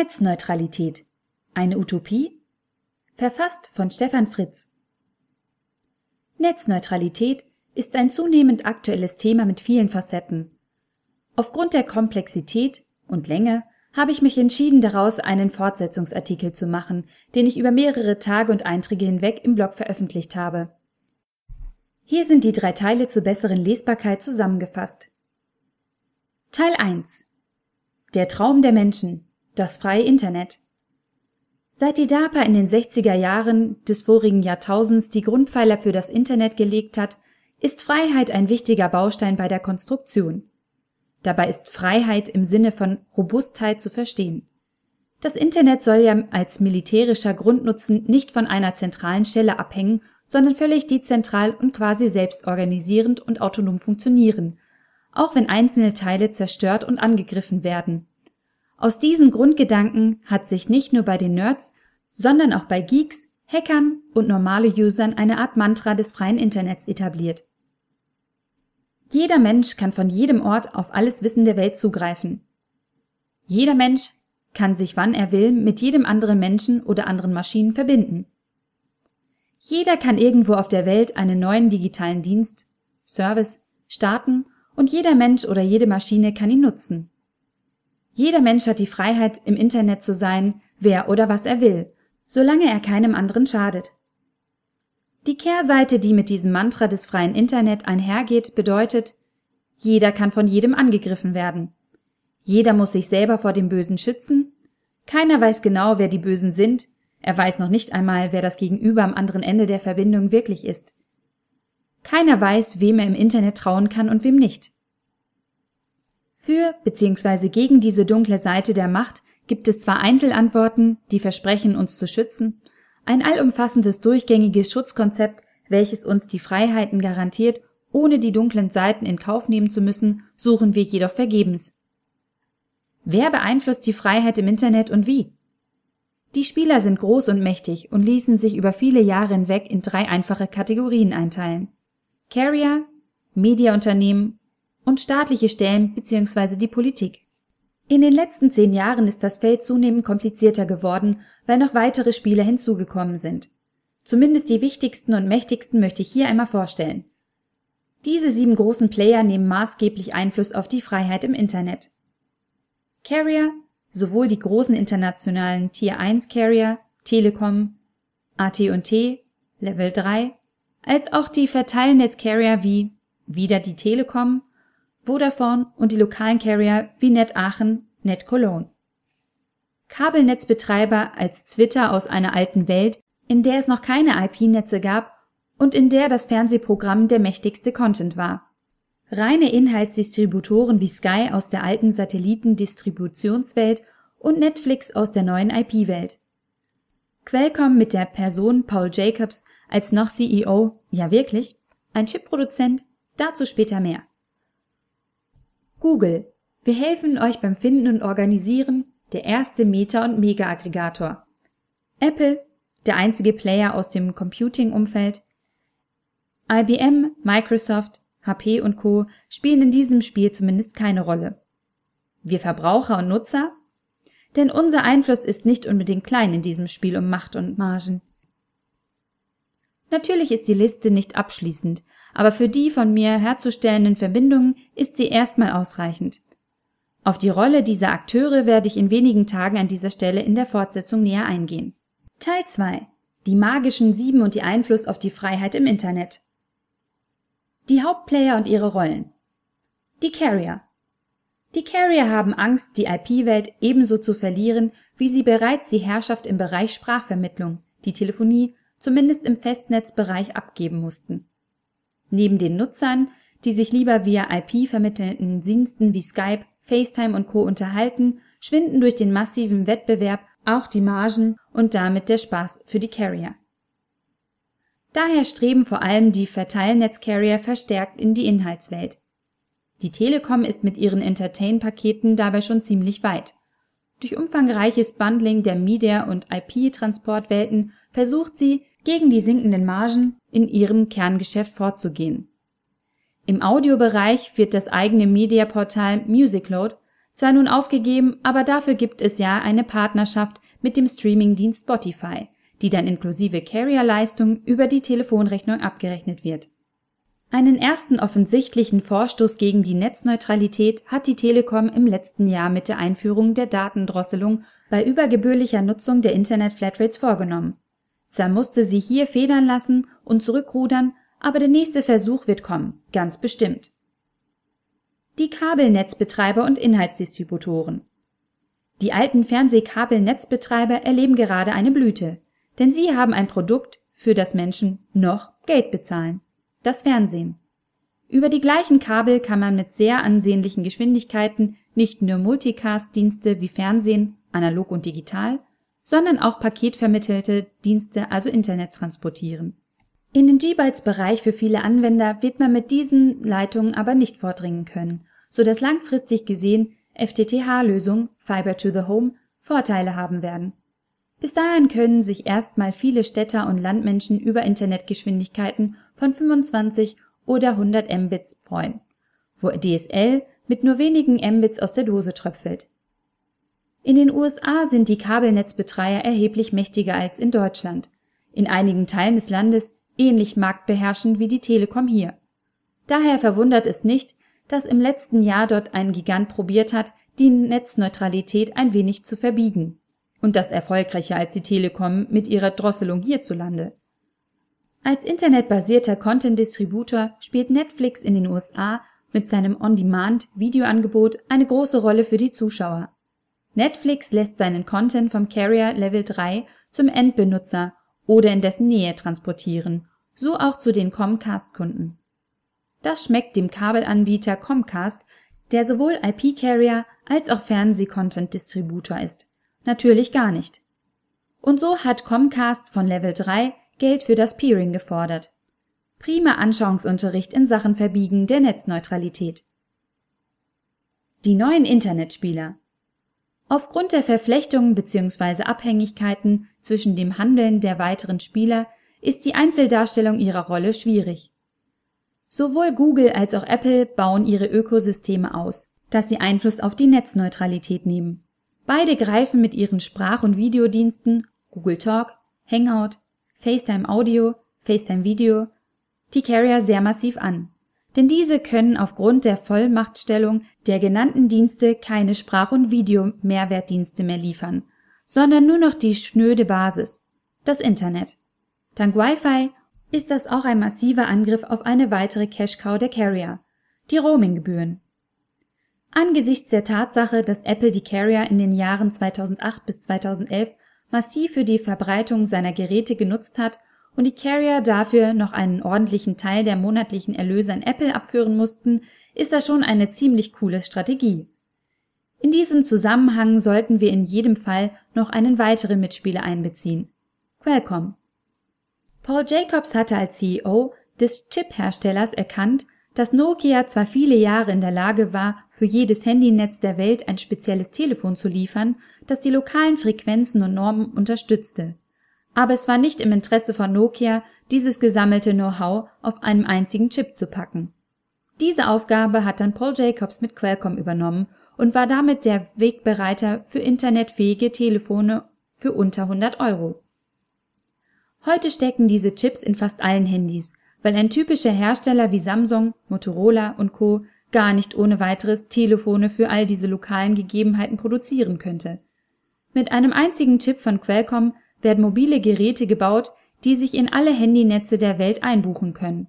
Netzneutralität. Eine Utopie? Verfasst von Stefan Fritz. Netzneutralität ist ein zunehmend aktuelles Thema mit vielen Facetten. Aufgrund der Komplexität und Länge habe ich mich entschieden, daraus einen Fortsetzungsartikel zu machen, den ich über mehrere Tage und Einträge hinweg im Blog veröffentlicht habe. Hier sind die drei Teile zur besseren Lesbarkeit zusammengefasst. Teil 1 Der Traum der Menschen das freie Internet Seit die DARPA in den 60er Jahren des vorigen Jahrtausends die Grundpfeiler für das Internet gelegt hat, ist Freiheit ein wichtiger Baustein bei der Konstruktion. Dabei ist Freiheit im Sinne von Robustheit zu verstehen. Das Internet soll ja als militärischer Grundnutzen nicht von einer zentralen Stelle abhängen, sondern völlig dezentral und quasi selbstorganisierend und autonom funktionieren, auch wenn einzelne Teile zerstört und angegriffen werden. Aus diesen Grundgedanken hat sich nicht nur bei den Nerds, sondern auch bei Geeks, Hackern und normale Usern eine Art Mantra des freien Internets etabliert. Jeder Mensch kann von jedem Ort auf alles Wissen der Welt zugreifen. Jeder Mensch kann sich wann er will mit jedem anderen Menschen oder anderen Maschinen verbinden. Jeder kann irgendwo auf der Welt einen neuen digitalen Dienst, Service starten und jeder Mensch oder jede Maschine kann ihn nutzen. Jeder Mensch hat die Freiheit, im Internet zu sein, wer oder was er will, solange er keinem anderen schadet. Die Kehrseite, die mit diesem Mantra des freien Internet einhergeht, bedeutet, jeder kann von jedem angegriffen werden. Jeder muss sich selber vor dem Bösen schützen. Keiner weiß genau, wer die Bösen sind. Er weiß noch nicht einmal, wer das Gegenüber am anderen Ende der Verbindung wirklich ist. Keiner weiß, wem er im Internet trauen kann und wem nicht. Für bzw. gegen diese dunkle Seite der Macht gibt es zwar Einzelantworten, die versprechen, uns zu schützen, ein allumfassendes durchgängiges Schutzkonzept, welches uns die Freiheiten garantiert, ohne die dunklen Seiten in Kauf nehmen zu müssen, suchen wir jedoch vergebens. Wer beeinflusst die Freiheit im Internet und wie? Die Spieler sind groß und mächtig und ließen sich über viele Jahre hinweg in drei einfache Kategorien einteilen. Carrier, Mediaunternehmen und staatliche Stellen bzw. die Politik. In den letzten zehn Jahren ist das Feld zunehmend komplizierter geworden, weil noch weitere Spieler hinzugekommen sind. Zumindest die wichtigsten und mächtigsten möchte ich hier einmal vorstellen. Diese sieben großen Player nehmen maßgeblich Einfluss auf die Freiheit im Internet. Carrier, sowohl die großen internationalen Tier 1 Carrier, Telekom, AT&T, Level 3, als auch die Verteilnetz-Carrier wie wieder die Telekom, Vodafone und die lokalen Carrier wie Net Aachen, Net Cologne. Kabelnetzbetreiber als Twitter aus einer alten Welt, in der es noch keine IP-Netze gab und in der das Fernsehprogramm der mächtigste Content war. Reine Inhaltsdistributoren wie Sky aus der alten Satellitendistributionswelt und Netflix aus der neuen IP-Welt. Qualcomm mit der Person Paul Jacobs als noch CEO, ja wirklich, ein Chipproduzent, dazu später mehr. Google. Wir helfen euch beim Finden und Organisieren, der erste Meta- und Mega-Aggregator. Apple, der einzige Player aus dem Computing-Umfeld. IBM, Microsoft, HP und Co. spielen in diesem Spiel zumindest keine Rolle. Wir Verbraucher und Nutzer? Denn unser Einfluss ist nicht unbedingt klein in diesem Spiel um Macht und Margen. Natürlich ist die Liste nicht abschließend, aber für die von mir herzustellenden Verbindungen ist sie erstmal ausreichend. Auf die Rolle dieser Akteure werde ich in wenigen Tagen an dieser Stelle in der Fortsetzung näher eingehen. Teil 2. Die magischen Sieben und die Einfluss auf die Freiheit im Internet. Die Hauptplayer und ihre Rollen. Die Carrier. Die Carrier haben Angst, die IP-Welt ebenso zu verlieren, wie sie bereits die Herrschaft im Bereich Sprachvermittlung, die Telefonie, zumindest im Festnetzbereich abgeben mussten. Neben den Nutzern, die sich lieber via IP vermittelnden Diensten wie Skype, FaceTime und Co. unterhalten, schwinden durch den massiven Wettbewerb auch die Margen und damit der Spaß für die Carrier. Daher streben vor allem die Verteilnetz-Carrier verstärkt in die Inhaltswelt. Die Telekom ist mit ihren Entertain-Paketen dabei schon ziemlich weit. Durch umfangreiches Bundling der Media- und IP-Transportwelten versucht sie, gegen die sinkenden Margen in ihrem Kerngeschäft vorzugehen. Im Audiobereich wird das eigene Mediaportal Musicload zwar nun aufgegeben, aber dafür gibt es ja eine Partnerschaft mit dem Streamingdienst Spotify, die dann inklusive Carrier-Leistung über die Telefonrechnung abgerechnet wird. Einen ersten offensichtlichen Vorstoß gegen die Netzneutralität hat die Telekom im letzten Jahr mit der Einführung der Datendrosselung bei übergebührlicher Nutzung der Internet-Flatrates vorgenommen. Zwar musste sie hier federn lassen und zurückrudern, aber der nächste Versuch wird kommen, ganz bestimmt. Die Kabelnetzbetreiber und Inhaltsdistributoren. Die alten Fernsehkabelnetzbetreiber erleben gerade eine Blüte, denn sie haben ein Produkt, für das Menschen noch Geld bezahlen. Das Fernsehen. Über die gleichen Kabel kann man mit sehr ansehnlichen Geschwindigkeiten nicht nur Multicast-Dienste wie Fernsehen, analog und digital, sondern auch paketvermittelte Dienste, also Internet transportieren. In den G-Bytes-Bereich für viele Anwender wird man mit diesen Leitungen aber nicht vordringen können, so dass langfristig gesehen FTTH-Lösungen Fiber to the Home Vorteile haben werden. Bis dahin können sich erstmal viele Städter und Landmenschen über Internetgeschwindigkeiten von 25 oder 100 Mbits freuen, wo DSL mit nur wenigen Mbits aus der Dose tröpfelt. In den USA sind die Kabelnetzbetreiber erheblich mächtiger als in Deutschland, in einigen Teilen des Landes ähnlich marktbeherrschend wie die Telekom hier. Daher verwundert es nicht, dass im letzten Jahr dort ein Gigant probiert hat, die Netzneutralität ein wenig zu verbiegen und das erfolgreicher als die Telekom mit ihrer Drosselung hierzulande. Als internetbasierter Content-Distributor spielt Netflix in den USA mit seinem On-Demand-Videoangebot eine große Rolle für die Zuschauer. Netflix lässt seinen Content vom Carrier Level 3 zum Endbenutzer oder in dessen Nähe transportieren, so auch zu den Comcast-Kunden. Das schmeckt dem Kabelanbieter Comcast, der sowohl IP-Carrier als auch Fernseh-Content-Distributor ist Natürlich gar nicht. Und so hat Comcast von Level 3 Geld für das Peering gefordert. Prima Anschauungsunterricht in Sachen Verbiegen der Netzneutralität. Die neuen Internetspieler. Aufgrund der Verflechtungen bzw. Abhängigkeiten zwischen dem Handeln der weiteren Spieler ist die Einzeldarstellung ihrer Rolle schwierig. Sowohl Google als auch Apple bauen ihre Ökosysteme aus, dass sie Einfluss auf die Netzneutralität nehmen. Beide greifen mit ihren Sprach- und Videodiensten Google Talk, Hangout, FaceTime Audio, FaceTime Video die Carrier sehr massiv an. Denn diese können aufgrund der Vollmachtstellung der genannten Dienste keine Sprach- und Video-Mehrwertdienste mehr liefern, sondern nur noch die schnöde Basis, das Internet. Dank Wi-Fi ist das auch ein massiver Angriff auf eine weitere Cash-Cow der Carrier, die Roaming-Gebühren. Angesichts der Tatsache, dass Apple die Carrier in den Jahren 2008 bis 2011 massiv für die Verbreitung seiner Geräte genutzt hat und die Carrier dafür noch einen ordentlichen Teil der monatlichen Erlöse an Apple abführen mussten, ist das schon eine ziemlich coole Strategie. In diesem Zusammenhang sollten wir in jedem Fall noch einen weiteren Mitspieler einbeziehen. Qualcomm. Paul Jacobs hatte als CEO des Chip-Herstellers erkannt, dass Nokia zwar viele Jahre in der Lage war, für jedes Handynetz der Welt ein spezielles Telefon zu liefern, das die lokalen Frequenzen und Normen unterstützte. Aber es war nicht im Interesse von Nokia, dieses gesammelte Know-how auf einem einzigen Chip zu packen. Diese Aufgabe hat dann Paul Jacobs mit Qualcomm übernommen und war damit der Wegbereiter für internetfähige Telefone für unter 100 Euro. Heute stecken diese Chips in fast allen Handys, weil ein typischer Hersteller wie Samsung, Motorola und Co gar nicht ohne weiteres Telefone für all diese lokalen Gegebenheiten produzieren könnte. Mit einem einzigen Chip von Qualcomm werden mobile Geräte gebaut, die sich in alle Handynetze der Welt einbuchen können.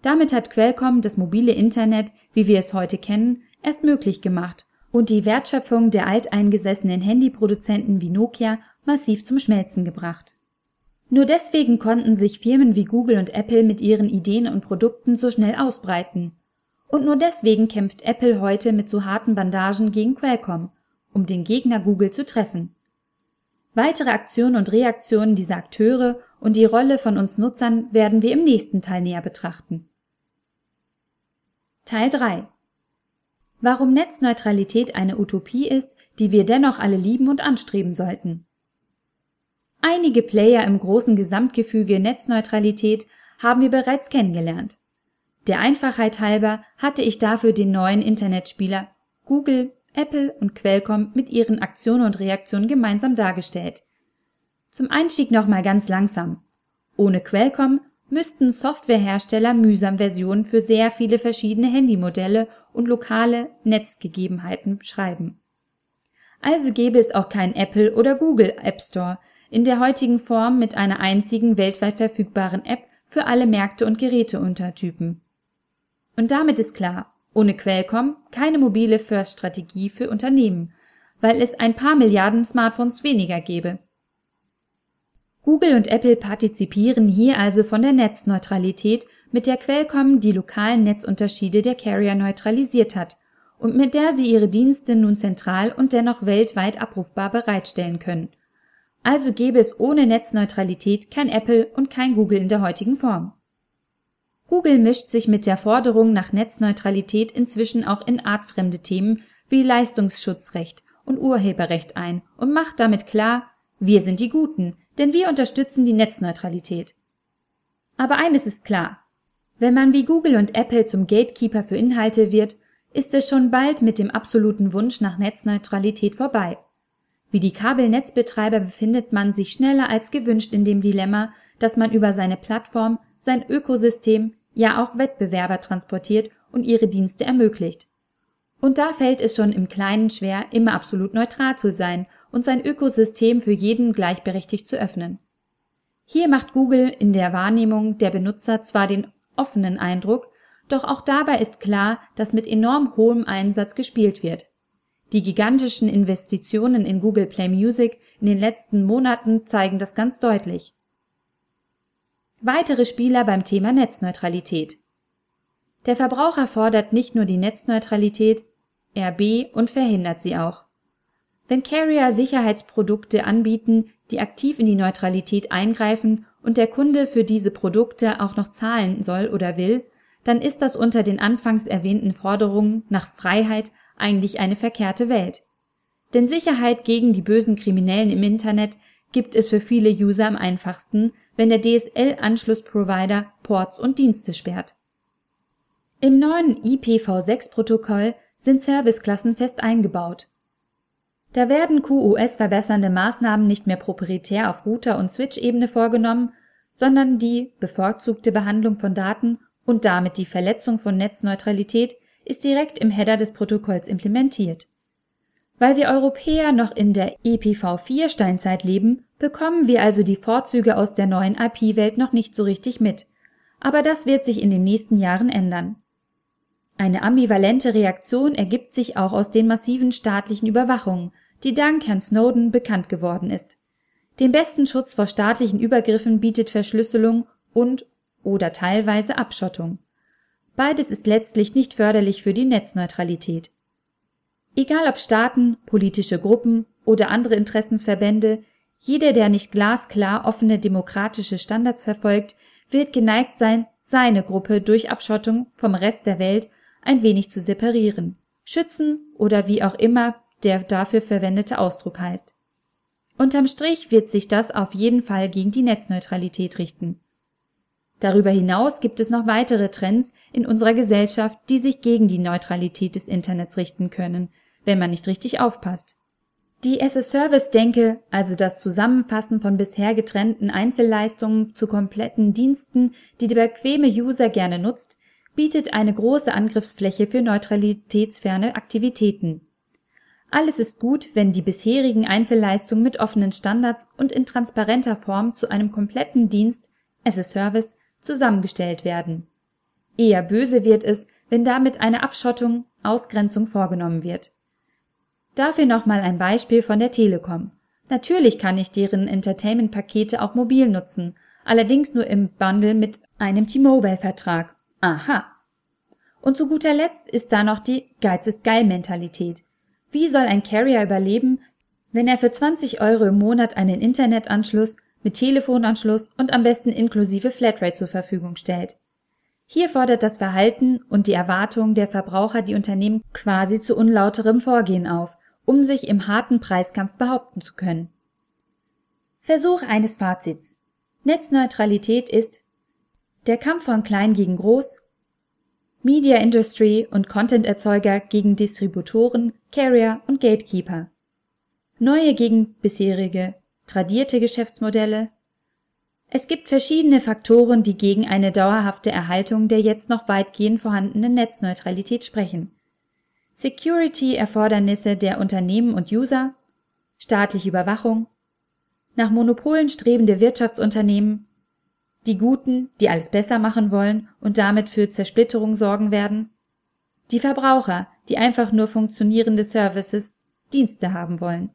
Damit hat Qualcomm das mobile Internet, wie wir es heute kennen, erst möglich gemacht und die Wertschöpfung der alteingesessenen Handyproduzenten wie Nokia massiv zum Schmelzen gebracht. Nur deswegen konnten sich Firmen wie Google und Apple mit ihren Ideen und Produkten so schnell ausbreiten und nur deswegen kämpft Apple heute mit so harten Bandagen gegen Qualcomm, um den Gegner Google zu treffen. Weitere Aktionen und Reaktionen dieser Akteure und die Rolle von uns Nutzern werden wir im nächsten Teil näher betrachten. Teil 3 Warum Netzneutralität eine Utopie ist, die wir dennoch alle lieben und anstreben sollten. Einige Player im großen Gesamtgefüge Netzneutralität haben wir bereits kennengelernt. Der Einfachheit halber hatte ich dafür den neuen Internetspieler Google, Apple und Qualcomm mit ihren Aktionen und Reaktionen gemeinsam dargestellt. Zum Einstieg nochmal ganz langsam. Ohne Qualcomm müssten Softwarehersteller mühsam Versionen für sehr viele verschiedene Handymodelle und lokale Netzgegebenheiten schreiben. Also gäbe es auch kein Apple oder Google App Store in der heutigen Form mit einer einzigen weltweit verfügbaren App für alle Märkte und Geräteuntertypen. Und damit ist klar, ohne Qualcomm keine mobile First-Strategie für Unternehmen, weil es ein paar Milliarden Smartphones weniger gäbe. Google und Apple partizipieren hier also von der Netzneutralität, mit der Qualcomm die lokalen Netzunterschiede der Carrier neutralisiert hat und mit der sie ihre Dienste nun zentral und dennoch weltweit abrufbar bereitstellen können. Also gäbe es ohne Netzneutralität kein Apple und kein Google in der heutigen Form. Google mischt sich mit der Forderung nach Netzneutralität inzwischen auch in artfremde Themen wie Leistungsschutzrecht und Urheberrecht ein und macht damit klar, wir sind die Guten, denn wir unterstützen die Netzneutralität. Aber eines ist klar. Wenn man wie Google und Apple zum Gatekeeper für Inhalte wird, ist es schon bald mit dem absoluten Wunsch nach Netzneutralität vorbei. Wie die Kabelnetzbetreiber befindet man sich schneller als gewünscht in dem Dilemma, dass man über seine Plattform, sein Ökosystem, ja auch Wettbewerber transportiert und ihre Dienste ermöglicht. Und da fällt es schon im Kleinen schwer, immer absolut neutral zu sein und sein Ökosystem für jeden gleichberechtigt zu öffnen. Hier macht Google in der Wahrnehmung der Benutzer zwar den offenen Eindruck, doch auch dabei ist klar, dass mit enorm hohem Einsatz gespielt wird. Die gigantischen Investitionen in Google Play Music in den letzten Monaten zeigen das ganz deutlich. Weitere Spieler beim Thema Netzneutralität. Der Verbraucher fordert nicht nur die Netzneutralität, RB und verhindert sie auch. Wenn Carrier Sicherheitsprodukte anbieten, die aktiv in die Neutralität eingreifen und der Kunde für diese Produkte auch noch zahlen soll oder will, dann ist das unter den anfangs erwähnten Forderungen nach Freiheit eigentlich eine verkehrte Welt. Denn Sicherheit gegen die bösen Kriminellen im Internet gibt es für viele User am einfachsten, wenn der DSL-Anschlussprovider Ports und Dienste sperrt. Im neuen IPv6-Protokoll sind Serviceklassen fest eingebaut. Da werden QoS verbessernde Maßnahmen nicht mehr proprietär auf Router- und Switch-Ebene vorgenommen, sondern die bevorzugte Behandlung von Daten und damit die Verletzung von Netzneutralität ist direkt im Header des Protokolls implementiert. Weil wir Europäer noch in der IPv4-Steinzeit leben, bekommen wir also die Vorzüge aus der neuen IP-Welt noch nicht so richtig mit. Aber das wird sich in den nächsten Jahren ändern. Eine ambivalente Reaktion ergibt sich auch aus den massiven staatlichen Überwachungen, die dank Herrn Snowden bekannt geworden ist. Den besten Schutz vor staatlichen Übergriffen bietet Verschlüsselung und oder teilweise Abschottung. Beides ist letztlich nicht förderlich für die Netzneutralität. Egal ob Staaten, politische Gruppen oder andere Interessensverbände, jeder, der nicht glasklar offene demokratische Standards verfolgt, wird geneigt sein, seine Gruppe durch Abschottung vom Rest der Welt ein wenig zu separieren, schützen oder wie auch immer der dafür verwendete Ausdruck heißt. Unterm Strich wird sich das auf jeden Fall gegen die Netzneutralität richten. Darüber hinaus gibt es noch weitere Trends in unserer Gesellschaft, die sich gegen die Neutralität des Internets richten können, wenn man nicht richtig aufpasst. Die as-a-Service-Denke, also das Zusammenfassen von bisher getrennten Einzelleistungen zu kompletten Diensten, die der bequeme User gerne nutzt, bietet eine große Angriffsfläche für neutralitätsferne Aktivitäten. Alles ist gut, wenn die bisherigen Einzelleistungen mit offenen Standards und in transparenter Form zu einem kompletten Dienst as a Service zusammengestellt werden. Eher böse wird es, wenn damit eine Abschottung, Ausgrenzung vorgenommen wird. Dafür nochmal ein Beispiel von der Telekom. Natürlich kann ich deren Entertainment-Pakete auch mobil nutzen, allerdings nur im Bundle mit einem T-Mobile-Vertrag. Aha. Und zu guter Letzt ist da noch die Geiz ist geil Mentalität. Wie soll ein Carrier überleben, wenn er für 20 Euro im Monat einen Internetanschluss mit Telefonanschluss und am besten inklusive Flatrate zur Verfügung stellt? Hier fordert das Verhalten und die Erwartung der Verbraucher die Unternehmen quasi zu unlauterem Vorgehen auf, um sich im harten Preiskampf behaupten zu können. Versuch eines Fazits. Netzneutralität ist der Kampf von klein gegen groß Media Industry und Content-Erzeuger gegen Distributoren, Carrier und Gatekeeper. Neue gegen bisherige, tradierte Geschäftsmodelle. Es gibt verschiedene Faktoren, die gegen eine dauerhafte Erhaltung der jetzt noch weitgehend vorhandenen Netzneutralität sprechen. Security-Erfordernisse der Unternehmen und User, staatliche Überwachung, nach Monopolen strebende Wirtschaftsunternehmen, die Guten, die alles besser machen wollen und damit für Zersplitterung sorgen werden, die Verbraucher, die einfach nur funktionierende Services, Dienste haben wollen.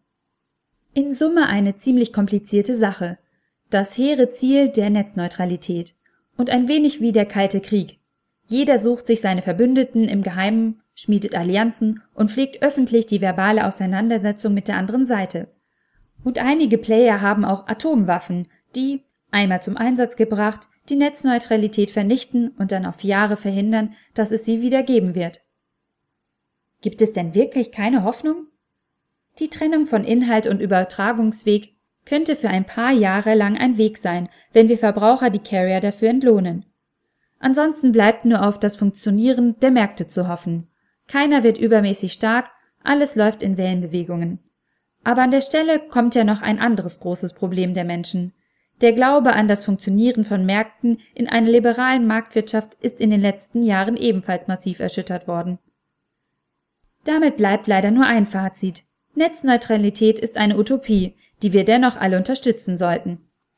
In Summe eine ziemlich komplizierte Sache, das hehre Ziel der Netzneutralität und ein wenig wie der Kalte Krieg. Jeder sucht sich seine Verbündeten im Geheimen, schmiedet Allianzen und pflegt öffentlich die verbale Auseinandersetzung mit der anderen Seite. Und einige Player haben auch Atomwaffen, die, einmal zum Einsatz gebracht, die Netzneutralität vernichten und dann auf Jahre verhindern, dass es sie wieder geben wird. Gibt es denn wirklich keine Hoffnung? Die Trennung von Inhalt und Übertragungsweg könnte für ein paar Jahre lang ein Weg sein, wenn wir Verbraucher die Carrier dafür entlohnen. Ansonsten bleibt nur auf das Funktionieren der Märkte zu hoffen. Keiner wird übermäßig stark, alles läuft in Wellenbewegungen. Aber an der Stelle kommt ja noch ein anderes großes Problem der Menschen. Der Glaube an das Funktionieren von Märkten in einer liberalen Marktwirtschaft ist in den letzten Jahren ebenfalls massiv erschüttert worden. Damit bleibt leider nur ein Fazit. Netzneutralität ist eine Utopie, die wir dennoch alle unterstützen sollten.